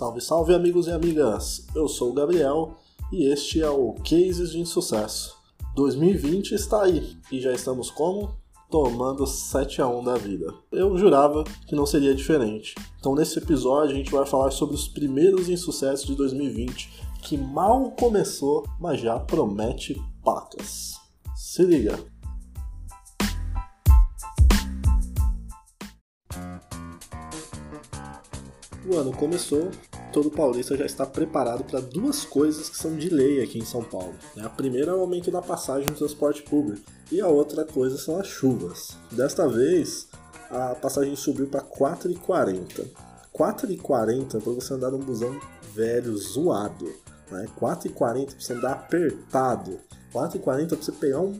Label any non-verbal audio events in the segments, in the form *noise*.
Salve, salve amigos e amigas! Eu sou o Gabriel e este é o Cases de Insucesso. 2020 está aí e já estamos como? Tomando 7 a 1 da vida. Eu jurava que não seria diferente. Então nesse episódio a gente vai falar sobre os primeiros insucessos de 2020 que mal começou, mas já promete pacas. Se liga! Ano começou, todo paulista já está preparado para duas coisas que são de lei aqui em São Paulo. A primeira é o aumento da passagem no transporte público e a outra coisa são as chuvas. Desta vez, a passagem subiu para 4,40. 4,40 para você andar num busão velho, zoado. Né? 4,40 para você andar apertado. 4,40 para você pegar um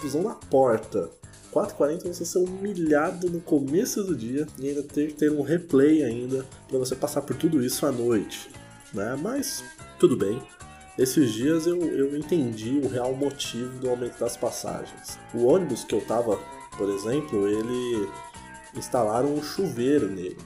busão na porta. 4h40 você ser humilhado no começo do dia e ainda ter que ter um replay ainda para você passar por tudo isso à noite. Né? Mas tudo bem. Esses dias eu, eu entendi o real motivo do aumento das passagens. O ônibus que eu tava, por exemplo, ele instalaram um chuveiro nele.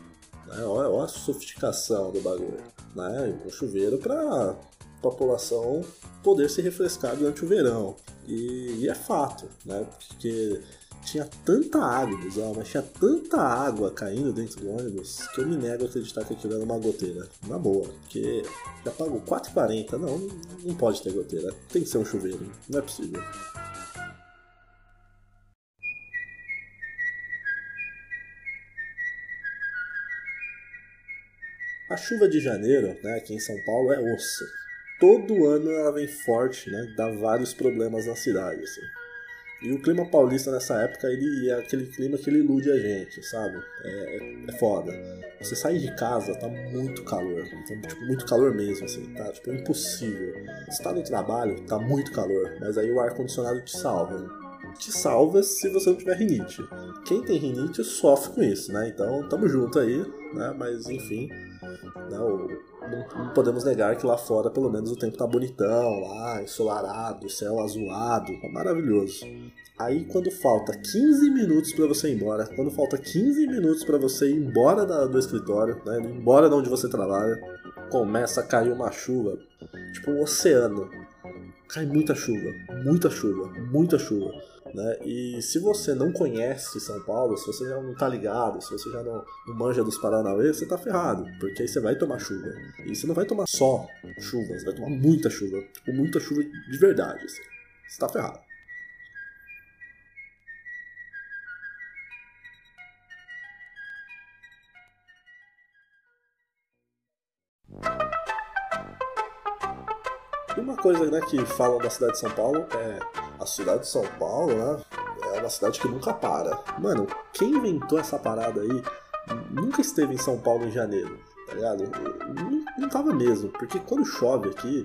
Né? Olha, olha a sofisticação do bagulho. Né? Um chuveiro para população poder se refrescar durante o verão. E, e, é fato, né? Porque tinha tanta água, bizarro, mas tinha tanta água caindo dentro do ônibus que eu me nego a acreditar que aquilo era uma goteira. Na boa, porque já pagou 4,40, não, não pode ter goteira. Tem que ser um chuveiro, não é possível. A chuva de janeiro, né, aqui em São Paulo, é osso. Todo ano ela vem forte, né, dá vários problemas na cidade, assim. E o clima paulista nessa época, ele é aquele clima que ele ilude a gente, sabe? É, é foda. Você sai de casa, tá muito calor. Então, tipo, muito calor mesmo, assim, tá? Tipo, impossível. Você tá no trabalho, tá muito calor. Mas aí o ar-condicionado te salva, né? Te salva se você não tiver rinite. Quem tem rinite sofre com isso, né? Então, tamo junto aí, né? Mas, enfim, né? O, não, não, podemos negar que lá fora pelo menos o tempo tá bonitão, lá, ensolarado, céu azulado, tá maravilhoso. Aí quando falta 15 minutos para você ir embora, quando falta 15 minutos para você ir embora da, do escritório, né, embora de onde você trabalha, começa a cair uma chuva, tipo um oceano. Cai muita chuva, muita chuva, muita chuva. Né? E se você não conhece São Paulo, se você já não tá ligado, se você já não, não manja dos Paranauê, você tá ferrado, porque aí você vai tomar chuva. E você não vai tomar só chuva, você vai tomar muita chuva, muita chuva de verdade. Assim. Você tá ferrado. E uma coisa né, que falam da cidade de São Paulo é a cidade de São Paulo, né? É uma cidade que nunca para. Mano, quem inventou essa parada aí nunca esteve em São Paulo em janeiro, tá ligado? Não, não tava mesmo, porque quando chove aqui,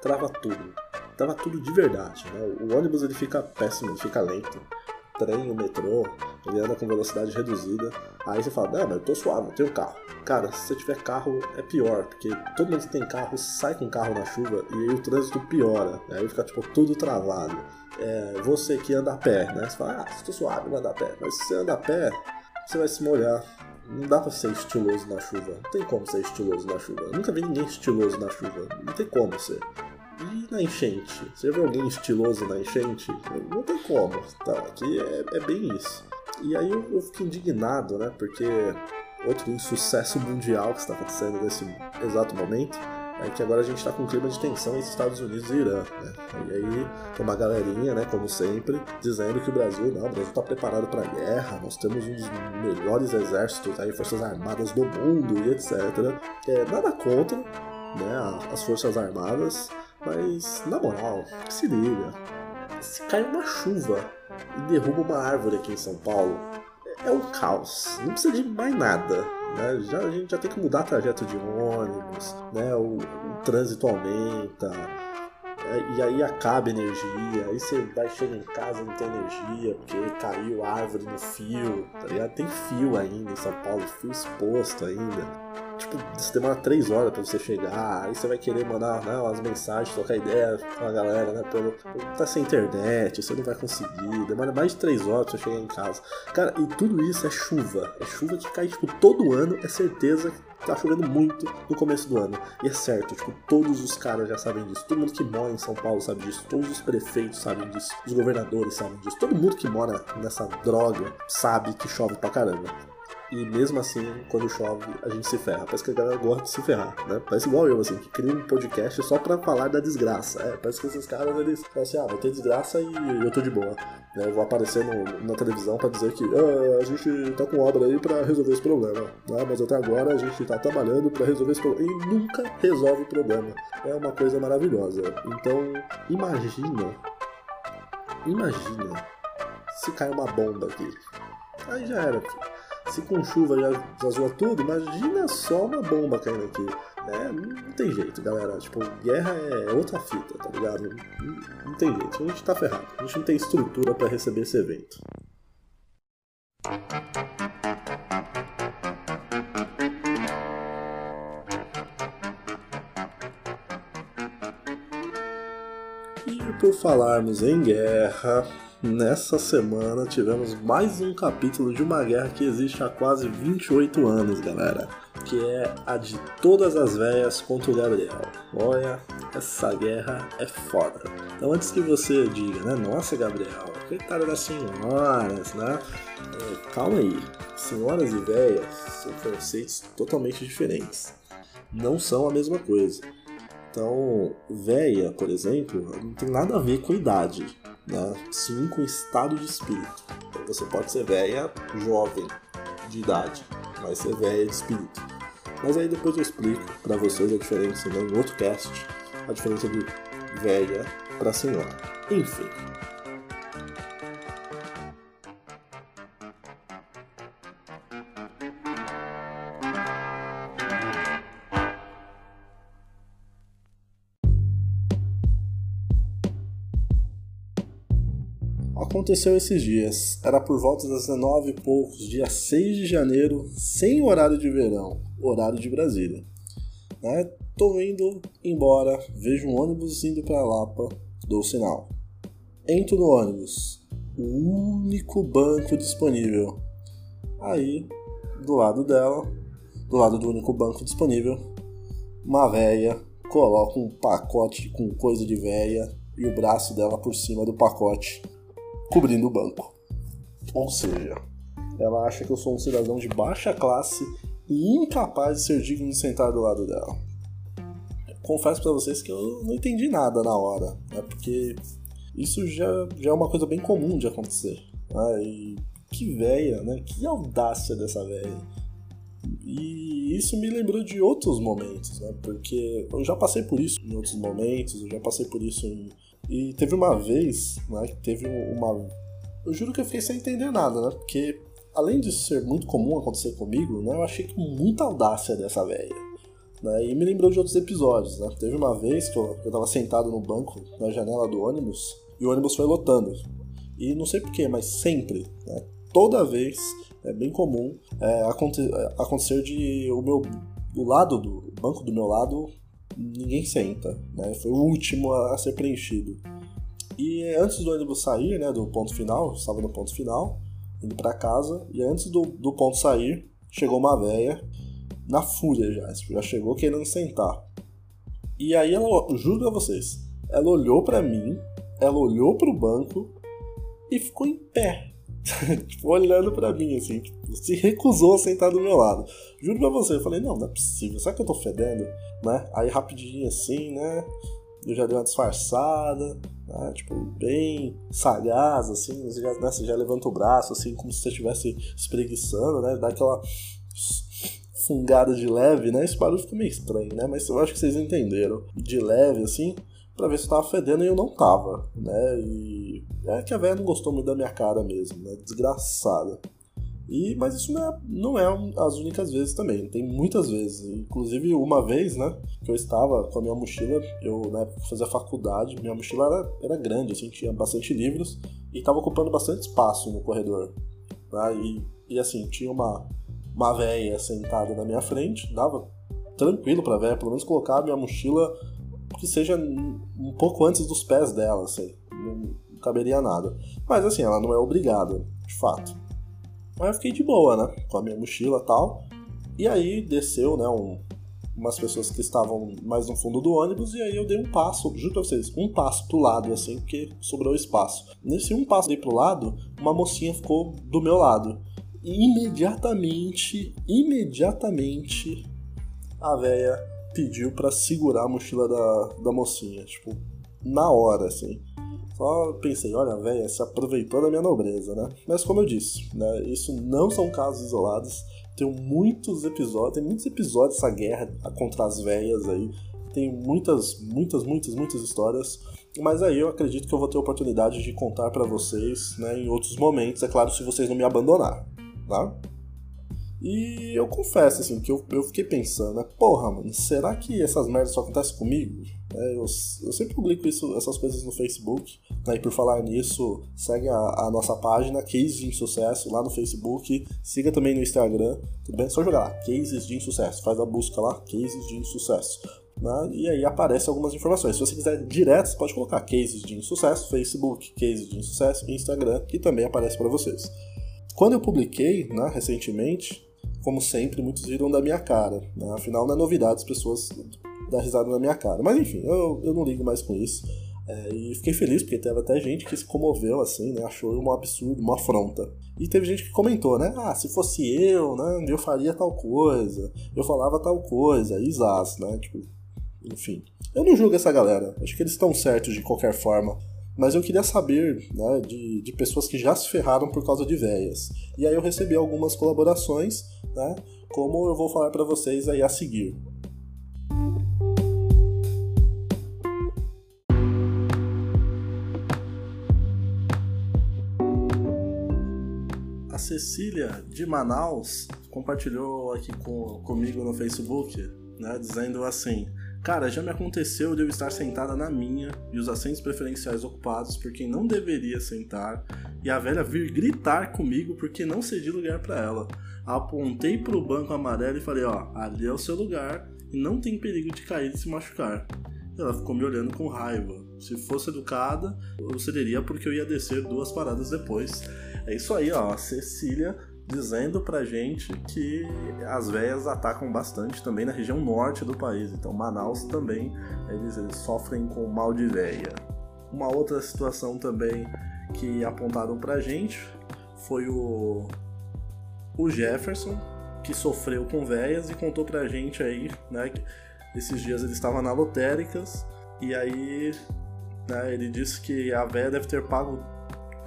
trava tudo. Trava tudo de verdade, né? O ônibus ele fica péssimo, ele fica lento. O trem, o metrô, ele anda com velocidade reduzida. Aí você fala, não, mas eu tô suave, eu tenho carro. Cara, se você tiver carro é pior, porque todo mundo que tem carro sai com carro na chuva e aí o trânsito piora. Né? Aí fica tipo tudo travado é, você que anda a pé, né? Você fala, ah, estou suave, não anda a pé. Mas se você anda a pé, você vai se molhar. Não dá pra ser estiloso na chuva. Não tem como ser estiloso na chuva. Eu nunca vi ninguém estiloso na chuva. Não tem como ser. E na enchente? Você já viu alguém estiloso na enchente? Não tem como. Tá, aqui é, é bem isso. E aí eu, eu indignado, né? Porque outro insucesso mundial que está acontecendo nesse exato momento é que agora a gente está com um clima de tensão entre Estados Unidos e Irã. Né? E aí tem uma galerinha, né, como sempre, dizendo que o Brasil, não, o Brasil está preparado para guerra, nós temos um dos melhores exércitos aí, forças armadas do mundo e etc. É, nada contra né, as forças armadas, mas na moral, se liga, se cai uma chuva e derruba uma árvore aqui em São Paulo, é, é um caos, não precisa de mais nada. Né? Já, a gente já tem que mudar trajeto de ônibus, né? o, o trânsito aumenta, é, e aí acaba a energia, aí você vai chegar em casa não tem energia, porque caiu árvore no fio, tá? Tem fio ainda em São Paulo, fio exposto ainda. Tipo, você demora três horas pra você chegar, aí você vai querer mandar né, umas mensagens, trocar ideia com a galera, né? Pelo, tá sem internet, você não vai conseguir, demora mais de três horas pra você chegar em casa. Cara, e tudo isso é chuva. É chuva que cai, tipo, todo ano, é certeza que tá chovendo muito no começo do ano. E é certo, tipo, todos os caras já sabem disso. Todo mundo que mora em São Paulo sabe disso. Todos os prefeitos sabem disso. Os governadores sabem disso. Todo mundo que mora nessa droga sabe que chove pra caramba. E mesmo assim, quando chove, a gente se ferra. Parece que a galera gosta de se ferrar, né? Parece igual eu, assim, que cria um podcast só pra falar da desgraça. É, parece que esses caras, eles falam assim, ah, vai ter desgraça e eu tô de boa. Né? Eu vou aparecer no, na televisão pra dizer que ah, a gente tá com obra aí pra resolver esse problema. Né? Mas até agora a gente tá trabalhando pra resolver esse problema. E nunca resolve o problema. É uma coisa maravilhosa. Então, imagina, imagina se cai uma bomba aqui. Aí já era, filho. Se com chuva já, já zoa tudo, imagina só uma bomba caindo aqui. É, não tem jeito, galera. Tipo, guerra é outra fita, tá ligado? Não, não tem jeito. A gente tá ferrado. A gente não tem estrutura para receber esse evento. E por falarmos em guerra, Nessa semana tivemos mais um capítulo de uma guerra que existe há quase 28 anos, galera. Que é a de todas as velhas contra o Gabriel. Olha, essa guerra é foda. Então antes que você diga, né? Nossa, Gabriel, coitada das senhoras, né? É, calma aí. Senhoras e velhas são conceitos totalmente diferentes. Não são a mesma coisa. Então, véia, por exemplo, não tem nada a ver com idade né? com estado de espírito. Então você pode ser velha jovem de idade, mas ser velha de espírito. Mas aí depois eu explico para vocês a diferença, né, em outro cast, a diferença de velha para senhora. Enfim. Aconteceu esses dias. Era por volta das 19 e poucos, dia 6 de janeiro, sem horário de verão, horário de Brasília. Né? Tô indo embora, vejo um ônibus indo para Lapa, dou sinal. Entro no ônibus, o único banco disponível. Aí, do lado dela, do lado do único banco disponível, uma véia coloca um pacote com coisa de véia e o braço dela por cima do pacote cobrindo o banco. Ou seja, ela acha que eu sou um cidadão de baixa classe e incapaz de ser digno de sentar do lado dela. Confesso para vocês que eu não entendi nada na hora, né? porque isso já, já é uma coisa bem comum de acontecer. Né? E que véia, né? Que audácia dessa véia. E isso me lembrou de outros momentos, né? Porque eu já passei por isso em outros momentos, eu já passei por isso em e teve uma vez, né, que teve uma. Eu juro que eu fiquei sem entender nada, né? Porque além de ser muito comum acontecer comigo, né, eu achei com muita audácia dessa velha. Né, e me lembrou de outros episódios, né? Teve uma vez que eu, eu tava sentado no banco, na janela do ônibus, e o ônibus foi lotando. E não sei porquê, mas sempre, né, toda vez, é bem comum é, aconte acontecer de o meu o lado do o banco do meu lado ninguém senta, né? Foi o último a, ser preenchido. E antes do ônibus sair, né, do ponto final, estava no ponto final, indo para casa, e antes do, do ponto sair, chegou uma véia na fúria já, já chegou querendo sentar. E aí ela, juro pra vocês, ela olhou para mim, ela olhou pro banco e ficou em pé *laughs* tipo, olhando para mim, assim, se recusou a sentar do meu lado. Juro pra você, eu falei, não, não é possível, será que eu tô fedendo? Né? Aí rapidinho assim, né? Eu já dei uma disfarçada, né? tipo, bem sagaz, assim, você já, né? você já levanta o braço, assim, como se você estivesse espreguiçando, né? Dá aquela fungada de leve, né? Esse barulho fica meio estranho, né? Mas eu acho que vocês entenderam. De leve, assim, para ver se eu tava fedendo e eu não tava, né? E é que a velha não gostou muito da minha cara mesmo, né? Desgraçada. E, mas isso não é, não é as únicas vezes também, tem muitas vezes. Inclusive, uma vez, né, que eu estava com a minha mochila, eu né, fazia faculdade, minha mochila era, era grande, assim, tinha bastante livros e estava ocupando bastante espaço no corredor. Né, e, e assim, tinha uma, uma véia sentada na minha frente, dava tranquilo pra véia, pelo menos colocar a minha mochila que seja um pouco antes dos pés dela, assim, não caberia nada. Mas assim, ela não é obrigada, de fato. Mas eu fiquei de boa, né, com a minha mochila e tal. E aí desceu, né, um, umas pessoas que estavam mais no fundo do ônibus, e aí eu dei um passo, juro pra vocês, um passo pro lado, assim, porque sobrou espaço. Nesse um passo dei pro lado, uma mocinha ficou do meu lado. E imediatamente, imediatamente, a véia pediu para segurar a mochila da, da mocinha, tipo, na hora, assim. Só pensei, olha, a véia se aproveitou da minha nobreza, né? Mas como eu disse, né, isso não são casos isolados. Tem muitos episódios, tem muitos episódios dessa guerra contra as véias aí. Tem muitas, muitas, muitas, muitas histórias. Mas aí eu acredito que eu vou ter oportunidade de contar para vocês, né, em outros momentos, é claro, se vocês não me abandonar, tá? E eu confesso, assim, que eu, eu fiquei pensando, né? Porra, mano, será que essas merdas só acontecem comigo? É, eu, eu sempre publico isso, essas coisas no Facebook. Né? E por falar nisso, segue a, a, nossa página, Cases de Insucesso, lá no Facebook. Siga também no Instagram, tudo bem? Só jogar lá, Cases de Insucesso. Faz a busca lá, Cases de Insucesso. Né? E aí aparece algumas informações. Se você quiser direto, você pode colocar Cases de Insucesso, Facebook, Cases de Insucesso, Instagram, que também aparece para vocês. Quando eu publiquei, né, recentemente, como sempre, muitos riram da minha cara. Né? Afinal, não é novidade as pessoas dar risada na minha cara. Mas enfim, eu, eu não ligo mais com isso. É, e fiquei feliz porque teve até gente que se comoveu assim, né? Achou um absurdo, uma afronta. E teve gente que comentou, né? Ah, se fosse eu, né? Eu faria tal coisa, eu falava tal coisa, isas, né? Tipo, enfim. Eu não julgo essa galera. Acho que eles estão certos de qualquer forma. Mas eu queria saber né, de, de pessoas que já se ferraram por causa de véias. E aí eu recebi algumas colaborações, né? Como eu vou falar para vocês aí a seguir. A Cecília de Manaus compartilhou aqui com, comigo no Facebook, né, dizendo assim: Cara, já me aconteceu de eu estar sentada na minha e os assentos preferenciais ocupados por quem não deveria sentar e a velha vir gritar comigo porque não cedi lugar para ela. Apontei para o banco amarelo e falei: Ó, ali é o seu lugar e não tem perigo de cair e se machucar. Ela ficou me olhando com raiva. Se fosse educada, eu cederia porque eu ia descer duas paradas depois. É isso aí, ó. A Cecília dizendo pra gente que as veias atacam bastante também na região norte do país. Então, Manaus também eles, eles sofrem com mal de veia. Uma outra situação também que apontaram pra gente foi o, o Jefferson, que sofreu com veias e contou pra gente aí, né, que esses dias ele estava na Lotéricas e aí né, ele disse que a véia deve ter pago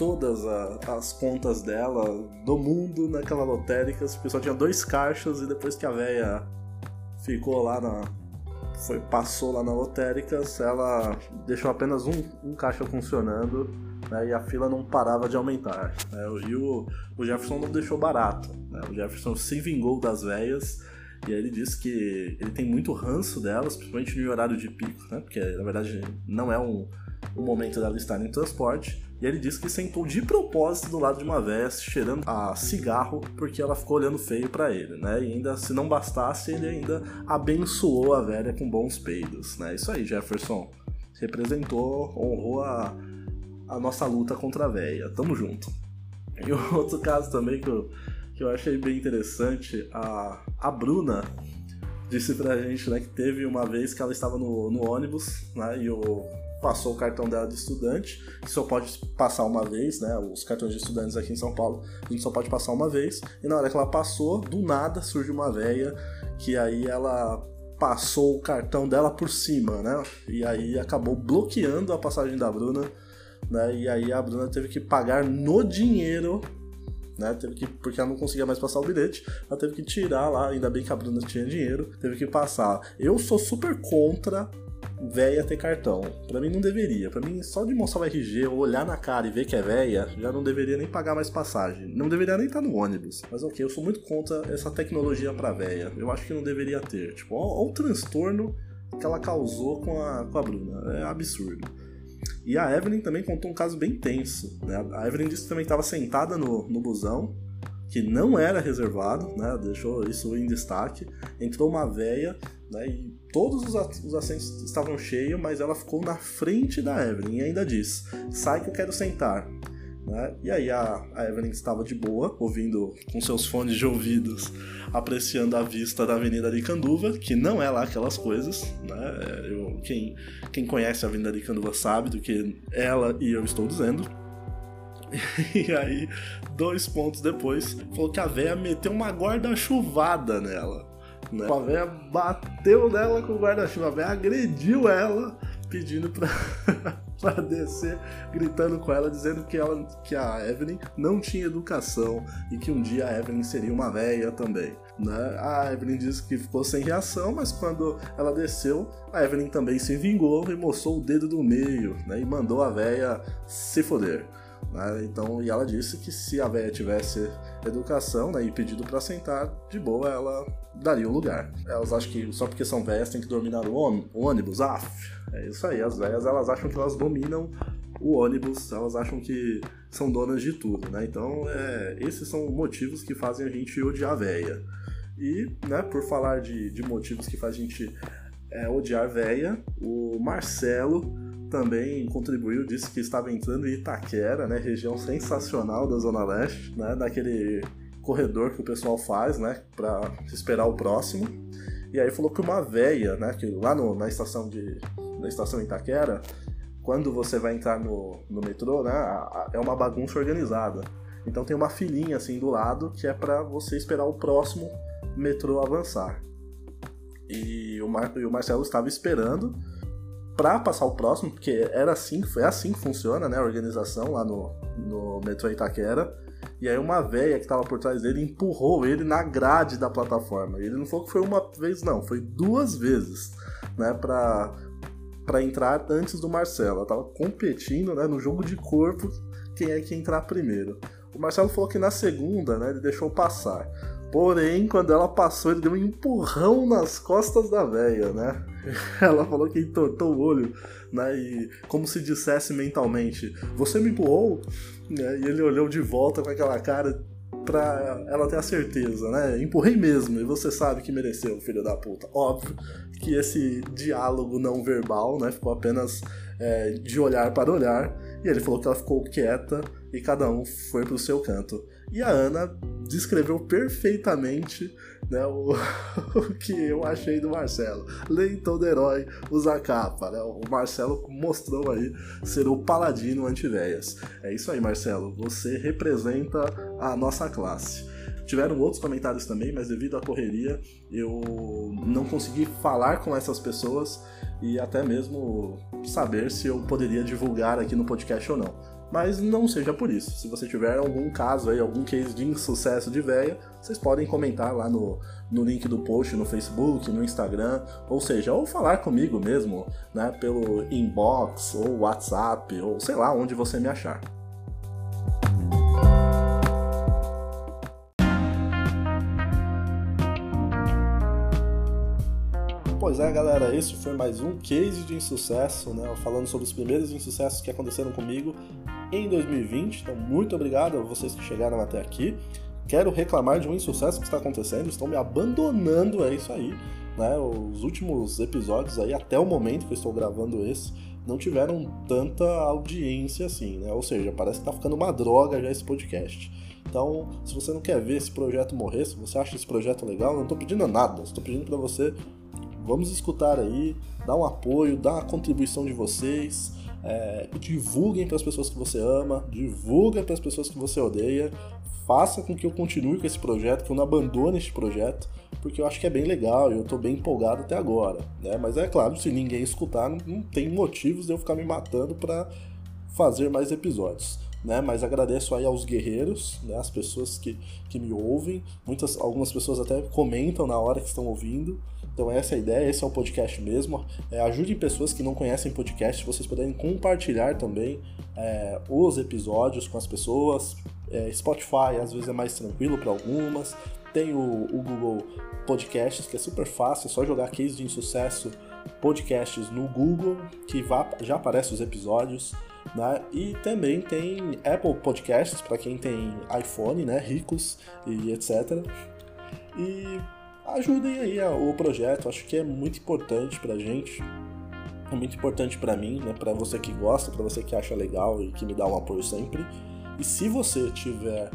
todas a, as contas dela do mundo naquela lotérica. O pessoal tinha dois caixas e depois que a véia ficou lá na. Foi, passou lá na lotéricas, ela deixou apenas um, um caixa funcionando né, e a fila não parava de aumentar. Né, e o, o Jefferson não deixou barato. Né, o Jefferson se vingou das véias e aí ele disse que ele tem muito ranço delas, principalmente no horário de pico, né? Porque na verdade não é um, um momento dela estar em transporte. E ele disse que sentou de propósito do lado de uma véia, cheirando a cigarro, porque ela ficou olhando feio para ele, né? E ainda, se não bastasse, ele ainda abençoou a velha com bons peidos, né? Isso aí, Jefferson. Representou, honrou a, a nossa luta contra a véia. Tamo junto. E *laughs* outro caso também que eu, que eu achei bem interessante, a, a Bruna disse pra gente né, que teve uma vez que ela estava no, no ônibus, né? E o passou o cartão dela de estudante, que só pode passar uma vez, né? Os cartões de estudantes aqui em São Paulo, a gente só pode passar uma vez. E na hora que ela passou, do nada surge uma véia que aí ela passou o cartão dela por cima, né? E aí acabou bloqueando a passagem da Bruna, né? E aí a Bruna teve que pagar no dinheiro né? Teve que, porque ela não conseguia mais passar o bilhete, ela teve que tirar lá, ainda bem que a Bruna tinha dinheiro, teve que passar. Eu sou super contra véia ter cartão. Para mim não deveria. Para mim, só de mostrar o RG, olhar na cara e ver que é véia, já não deveria nem pagar mais passagem. Não deveria nem estar no ônibus. Mas ok, eu sou muito contra essa tecnologia pra véia. Eu acho que não deveria ter. Tipo, olha o transtorno que ela causou com a, com a Bruna. É absurdo. E a Evelyn também contou um caso bem tenso. Né? A Evelyn disse que também estava sentada no, no busão que não era reservado, né? Deixou isso em destaque. Entrou uma véia, né? E todos os assentos estavam cheios, mas ela ficou na frente da Evelyn e ainda diz: sai que eu quero sentar. Né? E aí a, a, Evelyn estava de boa, ouvindo com seus fones de ouvidos, apreciando a vista da Avenida de Canduva, que não é lá aquelas coisas. Né? Eu, quem, quem conhece a Avenida de Canduva sabe do que ela e eu estou dizendo. *laughs* E aí, dois pontos depois, falou que a véia meteu uma guarda-chuvada nela. Né? A véia bateu nela com o guarda-chuva, a véia agrediu ela, pedindo pra, *laughs* pra descer, gritando com ela, dizendo que, ela, que a Evelyn não tinha educação e que um dia a Evelyn seria uma véia também. Né? A Evelyn disse que ficou sem reação, mas quando ela desceu, a Evelyn também se vingou e mostrou o dedo do meio né? e mandou a véia se foder. Né? Então, e ela disse que se a véia tivesse educação né, e pedido para sentar, de boa ela daria o lugar. Elas acham que só porque são velhas tem que dominar o, ônibus. Ah, é isso aí, as velhas elas acham que elas dominam o ônibus, elas acham que são donas de tudo, né? Então, é, esses são motivos que fazem a gente odiar a véia. E, né, por falar de, de motivos que fazem a gente é, odiar a véia, o Marcelo também contribuiu, disse que estava entrando em Itaquera, né, região sensacional da Zona Leste, né, daquele corredor que o pessoal faz, né, para esperar o próximo. E aí falou que uma véia, né, que lá no, na estação de na estação Itaquera, quando você vai entrar no, no metrô, né, é uma bagunça organizada. Então tem uma filinha assim do lado que é para você esperar o próximo metrô avançar. E o, Mar, e o Marcelo estava esperando para passar o próximo, porque era assim, é assim que funciona, né, a organização lá no, no metrô Itaquera. E aí uma véia que tava por trás dele empurrou ele na grade da plataforma. Ele não falou que foi uma vez, não, foi duas vezes, né, pra, pra entrar antes do Marcelo. Ela tava competindo, né, no jogo de corpo, quem é que entrar primeiro. O Marcelo falou que na segunda, né, ele deixou passar. Porém, quando ela passou, ele deu um empurrão nas costas da véia, né? *laughs* Ela falou que entortou o olho, né? E como se dissesse mentalmente: Você me empurrou? Né? E ele olhou de volta com aquela cara pra ela ter a certeza, né? Empurrei mesmo, e você sabe que mereceu, filho da puta. Óbvio que esse diálogo não verbal, né? Ficou apenas é, de olhar para olhar. E ele falou que ela ficou quieta e cada um foi pro seu canto. E a Ana descreveu perfeitamente né, o, *laughs* o, que eu achei do Marcelo. Nem todo herói usa capa, né? O Marcelo mostrou aí ser o paladino anti-véias. É isso aí, Marcelo. Você representa a nossa classe. Tiveram outros comentários também, mas devido à correria eu não consegui falar com essas pessoas e até mesmo saber se eu poderia divulgar aqui no podcast ou não. Mas não seja por isso. Se você tiver algum caso aí, algum case de insucesso de véia, vocês podem comentar lá no, no link do post no Facebook, no Instagram, ou seja, ou falar comigo mesmo, né, pelo inbox ou WhatsApp, ou sei lá onde você me achar. Pois é, galera, esse foi mais um case de insucesso, né? Falando sobre os primeiros insucessos que aconteceram comigo em 2020. Então, muito obrigado a vocês que chegaram até aqui. Quero reclamar de um insucesso que está acontecendo, estão me abandonando, é isso aí. Né? Os últimos episódios aí, até o momento que eu estou gravando esse, não tiveram tanta audiência assim, né? Ou seja, parece que tá ficando uma droga já esse podcast. Então, se você não quer ver esse projeto morrer, se você acha esse projeto legal, não estou pedindo nada, estou pedindo para você Vamos escutar aí, dá um apoio, dá a contribuição de vocês, é, divulguem para as pessoas que você ama, divulguem para as pessoas que você odeia, faça com que eu continue com esse projeto, que eu não abandone este projeto, porque eu acho que é bem legal e eu estou bem empolgado até agora, né? Mas é claro, se ninguém escutar, não, não tem motivos de eu ficar me matando para fazer mais episódios. Né, mas agradeço aí aos guerreiros, né, as pessoas que, que me ouvem, muitas, algumas pessoas até comentam na hora que estão ouvindo, então essa é a ideia, esse é o podcast mesmo. É, ajude pessoas que não conhecem podcast, vocês puderem compartilhar também é, os episódios com as pessoas. É, Spotify às vezes é mais tranquilo para algumas. Tem o, o, Google Podcasts, que é super fácil, é só jogar case de insucesso podcasts no Google, que vá, já aparece os episódios. Né? E também tem Apple Podcasts para quem tem iPhone, né? Ricos e etc. E ajudem aí o projeto, acho que é muito importante pra gente. É muito importante para mim, né? Para você que gosta, para você que acha legal e que me dá um apoio sempre. E se você tiver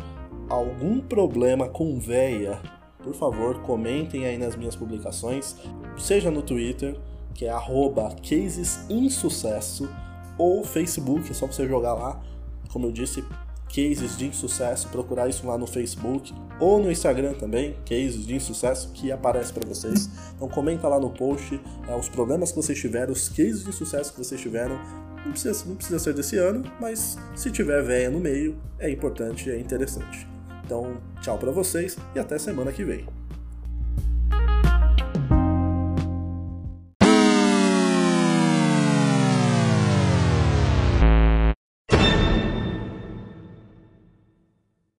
algum problema com véia, por favor, comentem aí nas minhas publicações, seja no Twitter, que é casesinsucesso, ou Facebook, é só você jogar lá, como eu disse, cases de insucesso, procurar isso lá no Facebook ou no Instagram também, cases de insucesso, que aparece para vocês. Então comenta lá no post é, os problemas que vocês tiveram, os cases de sucesso que vocês tiveram. Não precisa, não precisa ser desse ano, mas se tiver véia no meio, é importante, é interessante. Então, tchau para vocês e até semana que vem.